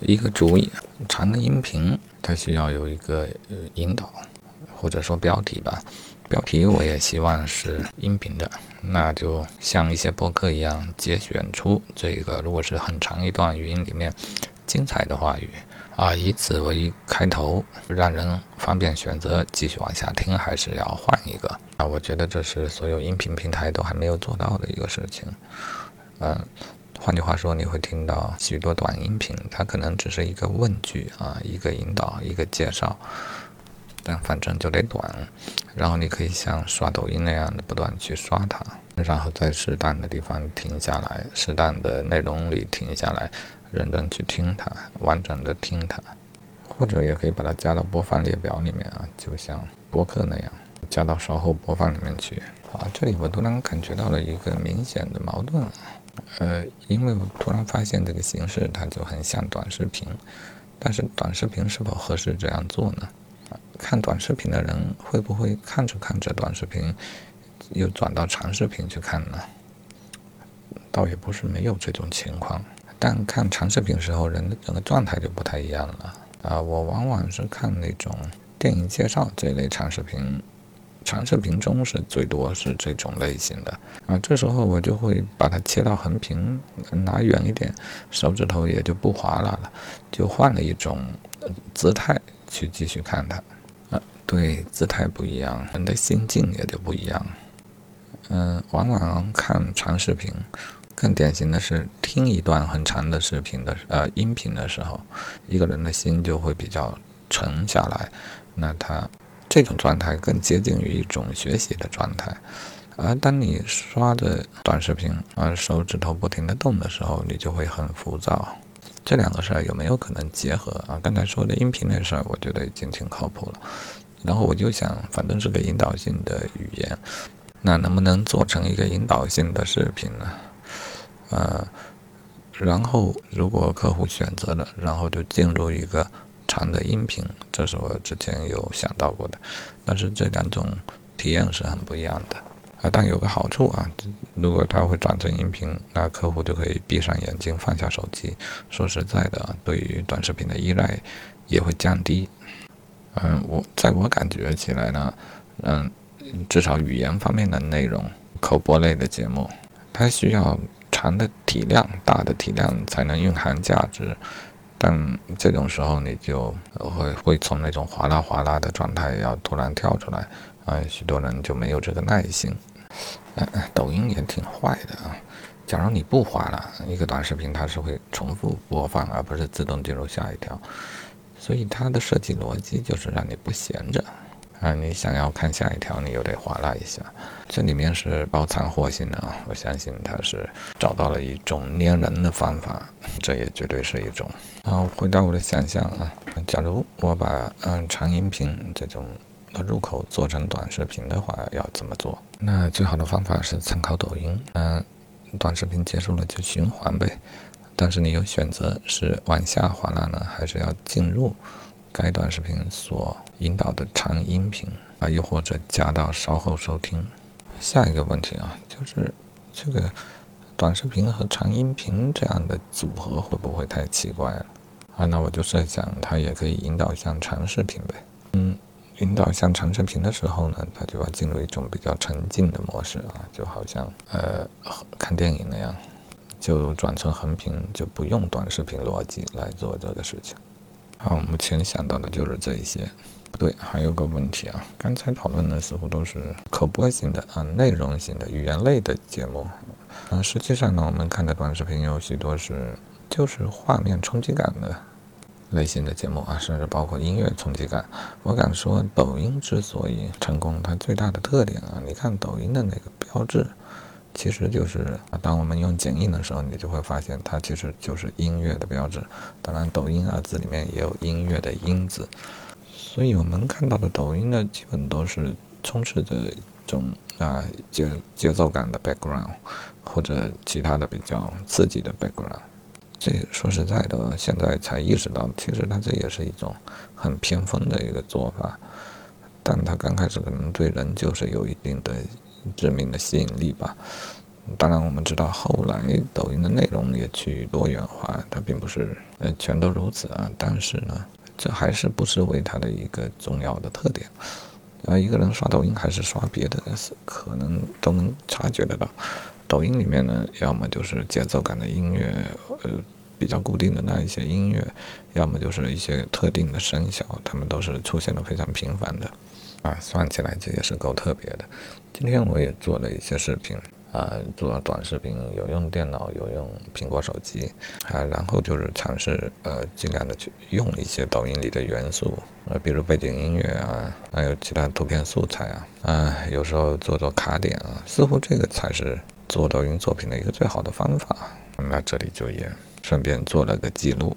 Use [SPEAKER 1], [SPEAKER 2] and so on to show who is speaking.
[SPEAKER 1] 一个主意，长的音频它需要有一个引导，或者说标题吧。标题我也希望是音频的，那就像一些播客一样，节选出这个如果是很长一段语音里面精彩的话语啊，以此为开头，让人方便选择继续往下听，还是要换一个啊？我觉得这是所有音频平台都还没有做到的一个事情，嗯。换句话说，你会听到许多短音频，它可能只是一个问句啊，一个引导，一个介绍，但反正就得短。然后你可以像刷抖音那样的不断去刷它，然后在适当的地方停下来，适当的内容里停下来，认真去听它，完整的听它，或者也可以把它加到播放列表里面啊，就像播客那样，加到稍后播放里面去。啊，这里我突然感觉到了一个明显的矛盾。呃，因为我突然发现这个形式它就很像短视频，但是短视频是否合适这样做呢？看短视频的人会不会看着看着短视频又转到长视频去看呢？倒也不是没有这种情况，但看长视频时候人的整个状态就不太一样了。啊，我往往是看那种电影介绍这类长视频。长视频中是最多是这种类型的啊，这时候我就会把它切到横屏，拿远一点，手指头也就不划拉了，就换了一种姿态去继续看它啊。对，姿态不一样，人的心境也就不一样。嗯，往往看长视频，更典型的是听一段很长的视频的呃音频的时候，一个人的心就会比较沉下来，那他。这种状态更接近于一种学习的状态，而当你刷着短视频，而手指头不停地动的时候，你就会很浮躁。这两个事儿有没有可能结合啊？刚才说的音频那事儿，我觉得已经挺靠谱了。然后我就想，反正是个引导性的语言，那能不能做成一个引导性的视频呢？呃，然后如果客户选择了，然后就进入一个。长的音频，这是我之前有想到过的，但是这两种体验是很不一样的啊。但有个好处啊，如果它会转成音频，那客户就可以闭上眼睛，放下手机。说实在的，对于短视频的依赖也会降低。嗯，我在我感觉起来呢，嗯，至少语言方面的内容，口播类的节目，它需要长的体量、大的体量才能蕴含价值。但这种时候，你就会会从那种哗啦哗啦的状态要突然跳出来，啊，许多人就没有这个耐心。抖音也挺坏的啊，假如你不滑了一个短视频，它是会重复播放，而不是自动进入下一条，所以它的设计逻辑就是让你不闲着。啊，你想要看下一条，你又得划拉一下，这里面是包藏祸心的啊！我相信他是找到了一种粘人的方法，这也绝对是一种。好，回到我的想象啊，假如我把嗯长音频这种入口做成短视频的话，要怎么做？那最好的方法是参考抖音，嗯，短视频结束了就循环呗，但是你有选择是往下滑拉呢，还是要进入？该短视频所引导的长音频啊，又或者加到稍后收听。下一个问题啊，就是这个短视频和长音频这样的组合会不会太奇怪了啊？那我就设想它也可以引导向长视频呗。嗯，引导向长视频的时候呢，它就要进入一种比较沉浸的模式啊，就好像呃看电影那样，就转成横屏，就不用短视频逻辑来做这个事情。好，目前想到的就是这一些。不对，还有个问题啊，刚才讨论的似乎都是口播型的啊，内容型的语言类的节目。嗯，实际上呢，我们看的短视频有许多是就是画面冲击感的类型的节目啊，甚至包括音乐冲击感。我敢说，抖音之所以成功，它最大的特点啊，你看抖音的那个标志。其实就是当我们用剪映的时候，你就会发现它其实就是音乐的标志。当然，抖音二字里面也有音乐的“音”字，所以我们看到的抖音呢，基本都是充斥着一种啊节节奏感的 background，或者其他的比较刺激的 background。这说实在的，现在才意识到，其实它这也是一种很偏锋的一个做法，但它刚开始可能对人就是有一定的。致命的吸引力吧，当然，我们知道后来抖音的内容也趋于多元化，它并不是呃全都如此啊。但是呢，这还是不失为它的一个重要的特点。啊，一个人刷抖音还是刷别的，可能都能察觉得到。抖音里面呢，要么就是节奏感的音乐，呃，比较固定的那一些音乐，要么就是一些特定的声效，它们都是出现的非常频繁的。啊，算起来这也是够特别的。今天我也做了一些视频。啊，做短视频有用电脑，有用苹果手机，啊，然后就是尝试呃，尽量的去用一些抖音里的元素，呃，比如背景音乐啊，还有其他图片素材啊，啊，有时候做做卡点啊，似乎这个才是做抖音作品的一个最好的方法。那这里就也顺便做了个记录。